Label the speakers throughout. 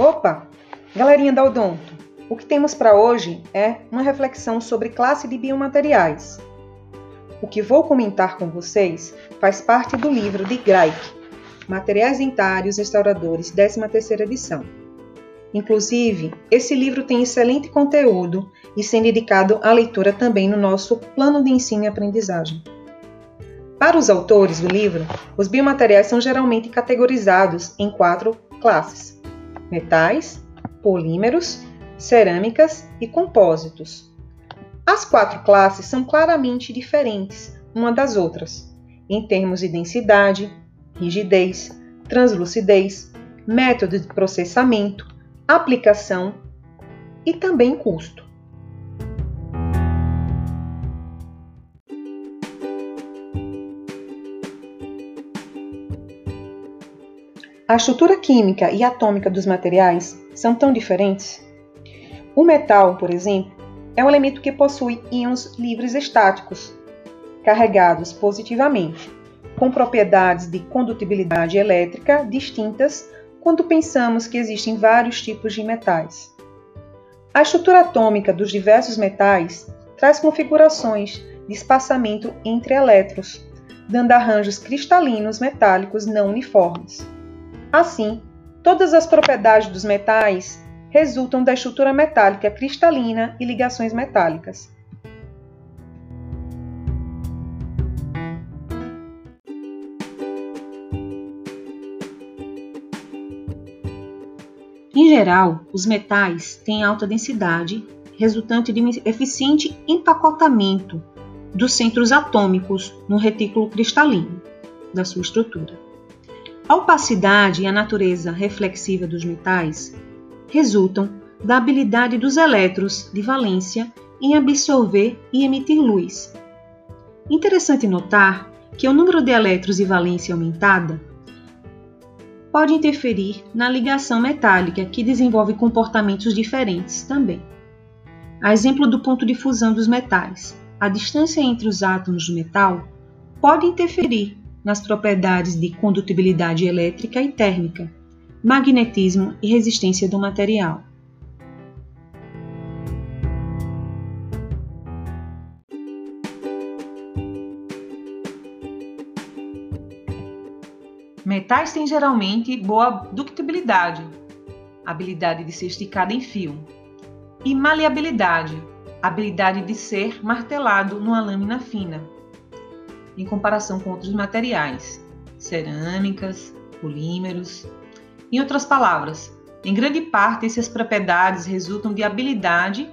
Speaker 1: Opa! Galerinha da Odonto, o que temos para hoje é uma reflexão sobre classe de biomateriais. O que vou comentar com vocês faz parte do livro de Greik, Materiais Dentários Restauradores, 13ª edição. Inclusive, esse livro tem excelente conteúdo e sendo indicado à leitura também no nosso plano de ensino e aprendizagem. Para os autores do livro, os biomateriais são geralmente categorizados em quatro classes: metais, polímeros, cerâmicas e compósitos. As quatro classes são claramente diferentes uma das outras, em termos de densidade, rigidez, translucidez, método de processamento, aplicação e também custo. A estrutura química e atômica dos materiais são tão diferentes? O metal, por exemplo, é um elemento que possui íons livres estáticos, carregados positivamente, com propriedades de condutibilidade elétrica distintas quando pensamos que existem vários tipos de metais. A estrutura atômica dos diversos metais traz configurações de espaçamento entre elétrons, dando arranjos cristalinos metálicos não uniformes. Assim, todas as propriedades dos metais resultam da estrutura metálica cristalina e ligações metálicas. Em geral, os metais têm alta densidade, resultante de um eficiente empacotamento dos centros atômicos no retículo cristalino da sua estrutura. A opacidade e a natureza reflexiva dos metais resultam da habilidade dos elétrons de valência em absorver e emitir luz. Interessante notar que o número de elétrons de valência aumentada pode interferir na ligação metálica, que desenvolve comportamentos diferentes também. A exemplo do ponto de fusão dos metais, a distância entre os átomos do metal pode interferir nas propriedades de condutibilidade elétrica e térmica, magnetismo e resistência do material. Metais têm geralmente boa ductibilidade, habilidade de ser esticado em fio, e maleabilidade, habilidade de ser martelado numa lâmina fina em comparação com outros materiais, cerâmicas, polímeros. Em outras palavras, em grande parte essas propriedades resultam de habilidade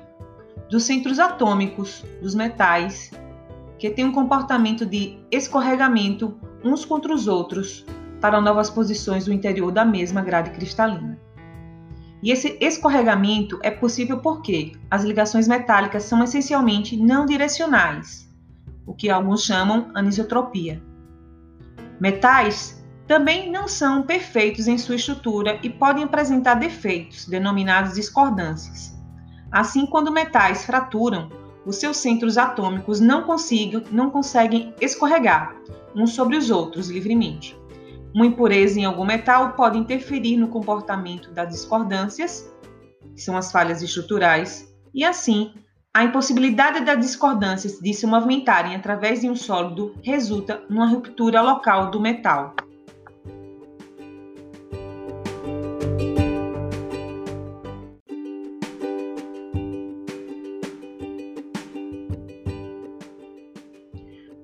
Speaker 1: dos centros atômicos dos metais, que têm um comportamento de escorregamento uns contra os outros para novas posições do interior da mesma grade cristalina. E esse escorregamento é possível porque as ligações metálicas são essencialmente não direcionais o que alguns chamam anisotropia. Metais também não são perfeitos em sua estrutura e podem apresentar defeitos, denominados discordâncias. Assim, quando metais fraturam, os seus centros atômicos não, não conseguem escorregar uns sobre os outros livremente. Uma impureza em algum metal pode interferir no comportamento das discordâncias, que são as falhas estruturais, e assim a impossibilidade das discordâncias de se movimentarem através de um sólido resulta numa ruptura local do metal.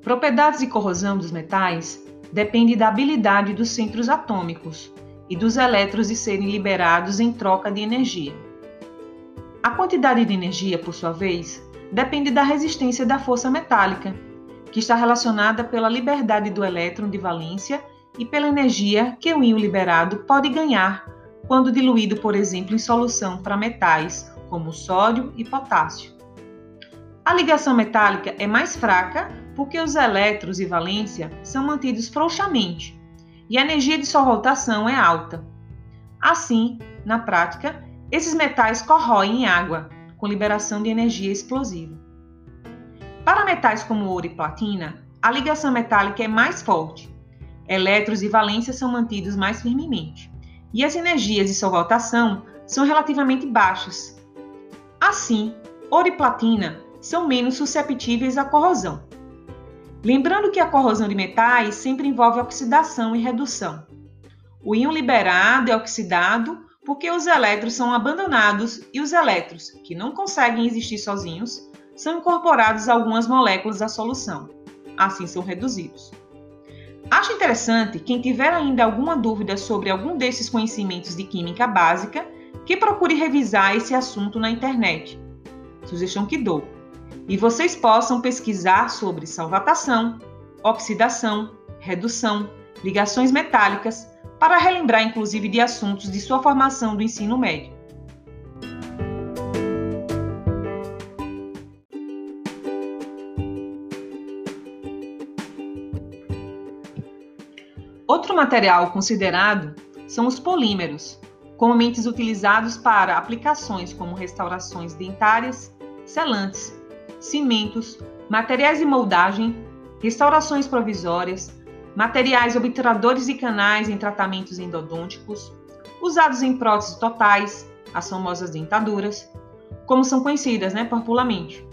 Speaker 1: Propriedades de corrosão dos metais dependem da habilidade dos centros atômicos e dos elétrons de serem liberados em troca de energia. A quantidade de energia, por sua vez, depende da resistência da força metálica, que está relacionada pela liberdade do elétron de valência e pela energia que o íon liberado pode ganhar quando diluído, por exemplo, em solução para metais como sódio e potássio. A ligação metálica é mais fraca porque os elétrons e valência são mantidos frouxamente e a energia de sua rotação é alta. Assim, na prática, esses metais corroem em água, com liberação de energia explosiva. Para metais como ouro e platina, a ligação metálica é mais forte. Elétrons e valências são mantidos mais firmemente, e as energias de sua rotação são relativamente baixas. Assim, ouro e platina são menos susceptíveis à corrosão. Lembrando que a corrosão de metais sempre envolve oxidação e redução. O íon liberado é oxidado porque os elétrons são abandonados e os elétrons, que não conseguem existir sozinhos, são incorporados a algumas moléculas da solução. Assim são reduzidos. Acho interessante quem tiver ainda alguma dúvida sobre algum desses conhecimentos de química básica que procure revisar esse assunto na internet. Sugestão que dou. E vocês possam pesquisar sobre salvatação, oxidação, redução, ligações metálicas, para relembrar inclusive de assuntos de sua formação do ensino médio. Outro material considerado são os polímeros, comumente utilizados para aplicações como restaurações dentárias, selantes, cimentos, materiais de moldagem, restaurações provisórias, materiais obturadores de canais em tratamentos endodônticos, usados em próteses totais, as famosas dentaduras, como são conhecidas né, popularmente,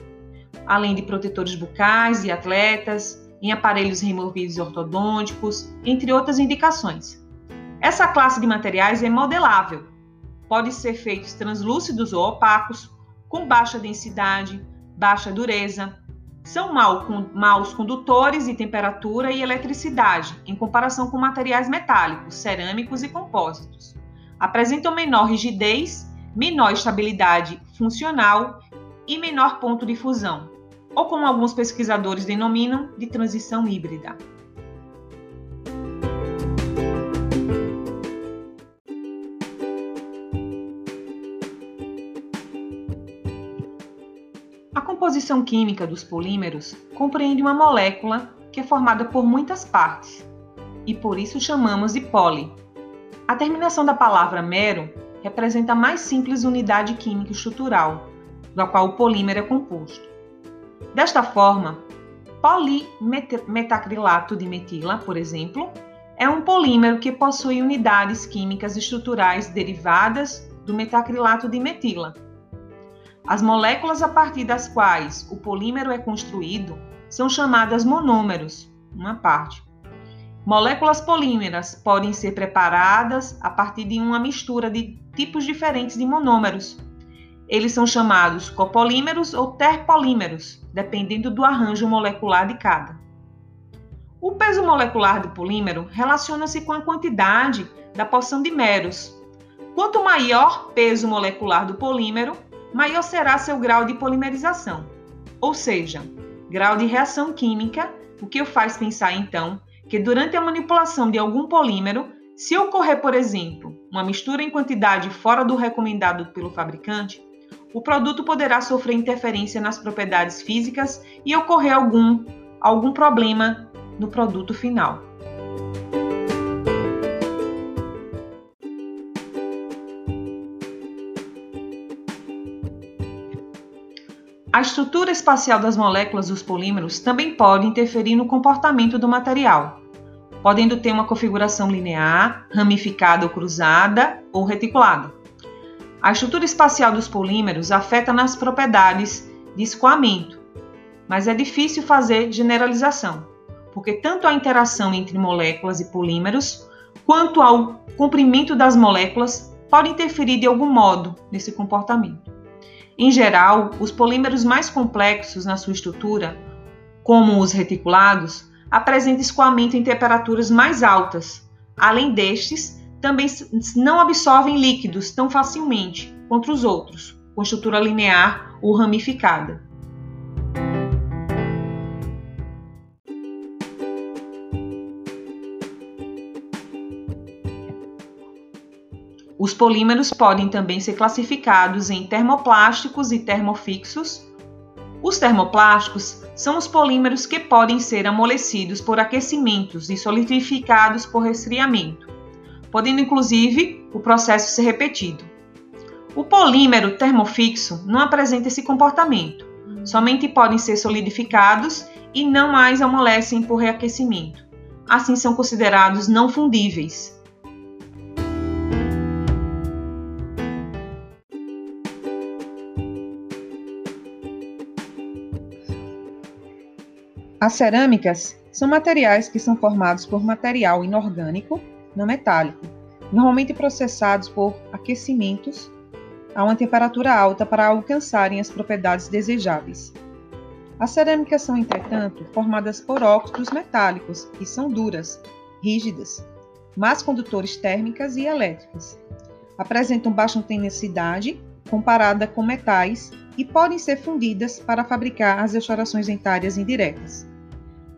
Speaker 1: além de protetores bucais e atletas, em aparelhos removíveis ortodônticos, entre outras indicações. Essa classe de materiais é modelável. Pode ser feitos translúcidos ou opacos, com baixa densidade, baixa dureza. São maus condutores de temperatura e eletricidade, em comparação com materiais metálicos, cerâmicos e compósitos. Apresentam menor rigidez, menor estabilidade funcional e menor ponto de fusão, ou como alguns pesquisadores denominam, de transição híbrida. Composição química dos polímeros compreende uma molécula que é formada por muitas partes, e por isso chamamos de poli. A terminação da palavra mero representa a mais simples unidade química estrutural, da qual o polímero é composto. Desta forma, polimetacrilato de metila, por exemplo, é um polímero que possui unidades químicas estruturais derivadas do metacrilato de metila, as moléculas a partir das quais o polímero é construído são chamadas monômeros, uma parte. Moléculas polímeras podem ser preparadas a partir de uma mistura de tipos diferentes de monômeros. Eles são chamados copolímeros ou terpolímeros, dependendo do arranjo molecular de cada. O peso molecular do polímero relaciona-se com a quantidade da porção de meros. Quanto maior peso molecular do polímero, maior será seu grau de polimerização, ou seja, grau de reação química, o que faz pensar então que durante a manipulação de algum polímero, se ocorrer, por exemplo, uma mistura em quantidade fora do recomendado pelo fabricante, o produto poderá sofrer interferência nas propriedades físicas e ocorrer algum, algum problema no produto final. A estrutura espacial das moléculas dos polímeros também pode interferir no comportamento do material, podendo ter uma configuração linear, ramificada ou cruzada ou reticulada. A estrutura espacial dos polímeros afeta nas propriedades de escoamento, mas é difícil fazer generalização, porque tanto a interação entre moléculas e polímeros quanto ao comprimento das moléculas pode interferir de algum modo nesse comportamento. Em geral, os polímeros mais complexos na sua estrutura, como os reticulados, apresentam escoamento em temperaturas mais altas. Além destes, também não absorvem líquidos tão facilmente quanto os outros, com estrutura linear ou ramificada. Os polímeros podem também ser classificados em termoplásticos e termofixos. Os termoplásticos são os polímeros que podem ser amolecidos por aquecimentos e solidificados por resfriamento, podendo inclusive o processo ser repetido. O polímero termofixo não apresenta esse comportamento, somente podem ser solidificados e não mais amolecem por reaquecimento. Assim são considerados não fundíveis. As cerâmicas são materiais que são formados por material inorgânico, não metálico, normalmente processados por aquecimentos a uma temperatura alta para alcançarem as propriedades desejáveis. As cerâmicas são, entretanto, formadas por óxidos metálicos, que são duras, rígidas, mas condutores térmicas e elétricas. Apresentam baixa tenacidade comparada com metais e podem ser fundidas para fabricar as restaurações dentárias indiretas.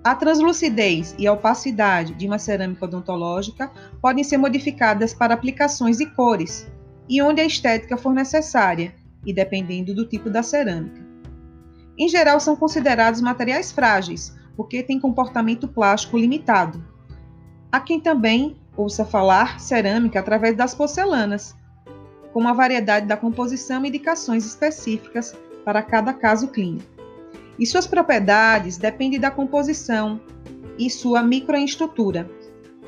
Speaker 1: A translucidez e a opacidade de uma cerâmica odontológica podem ser modificadas para aplicações e cores, e onde a estética for necessária, e dependendo do tipo da cerâmica. Em geral, são considerados materiais frágeis, porque têm comportamento plástico limitado. Há quem também ouça falar cerâmica através das porcelanas, com uma variedade da composição e indicações específicas para cada caso clínico e suas propriedades dependem da composição e sua microestrutura.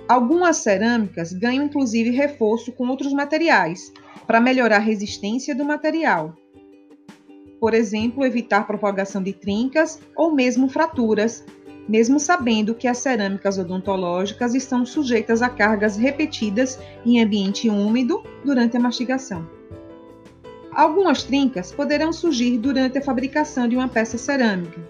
Speaker 1: Algumas cerâmicas ganham inclusive reforço com outros materiais para melhorar a resistência do material. Por exemplo, evitar propagação de trincas ou mesmo fraturas, mesmo sabendo que as cerâmicas odontológicas estão sujeitas a cargas repetidas em ambiente úmido durante a mastigação. Algumas trincas poderão surgir durante a fabricação de uma peça cerâmica.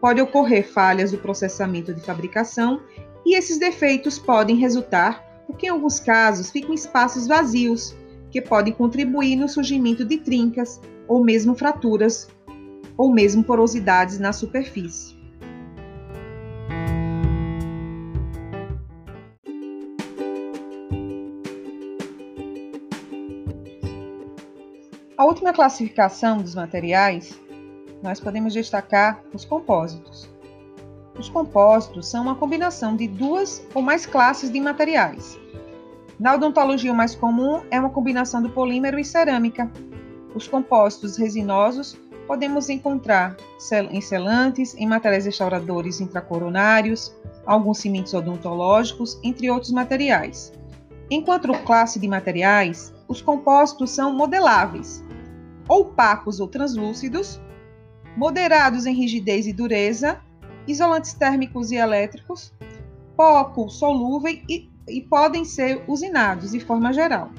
Speaker 1: Pode ocorrer falhas do processamento de fabricação e esses defeitos podem resultar porque, em alguns casos, ficam espaços vazios que podem contribuir no surgimento de trincas ou mesmo fraturas ou mesmo porosidades na superfície. A última classificação dos materiais, nós podemos destacar os compósitos. Os compósitos são uma combinação de duas ou mais classes de materiais. Na odontologia, o mais comum é uma combinação do polímero e cerâmica. Os compósitos resinosos podemos encontrar em selantes, em materiais restauradores intracoronários, alguns cimentos odontológicos, entre outros materiais. Enquanto classe de materiais, os compósitos são modeláveis, opacos ou translúcidos, moderados em rigidez e dureza, isolantes térmicos e elétricos, pouco solúveis e, e podem ser usinados de forma geral.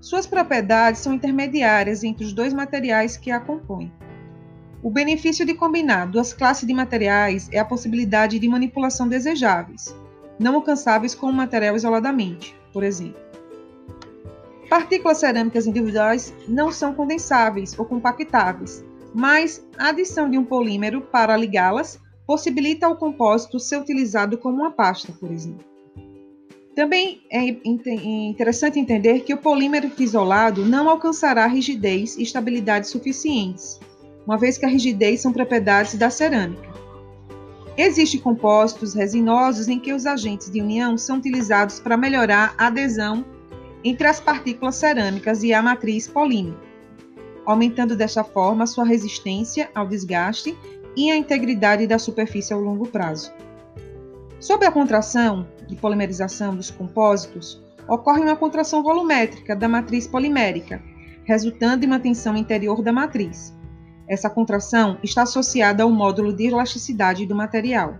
Speaker 1: Suas propriedades são intermediárias entre os dois materiais que a compõem. O benefício de combinar duas classes de materiais é a possibilidade de manipulação desejáveis, não alcançáveis com o material isoladamente, por exemplo. Partículas cerâmicas individuais não são condensáveis ou compactáveis, mas a adição de um polímero para ligá-las possibilita ao compósito ser utilizado como uma pasta, por exemplo. Também é interessante entender que o polímero isolado não alcançará rigidez e estabilidade suficientes, uma vez que a rigidez são propriedades da cerâmica. Existem compósitos resinosos em que os agentes de união são utilizados para melhorar a adesão entre as partículas cerâmicas e a matriz polímica, aumentando desta forma sua resistência ao desgaste e a integridade da superfície ao longo prazo. Sob a contração de polimerização dos compósitos, ocorre uma contração volumétrica da matriz polimérica, resultando em uma tensão interior da matriz. Essa contração está associada ao módulo de elasticidade do material.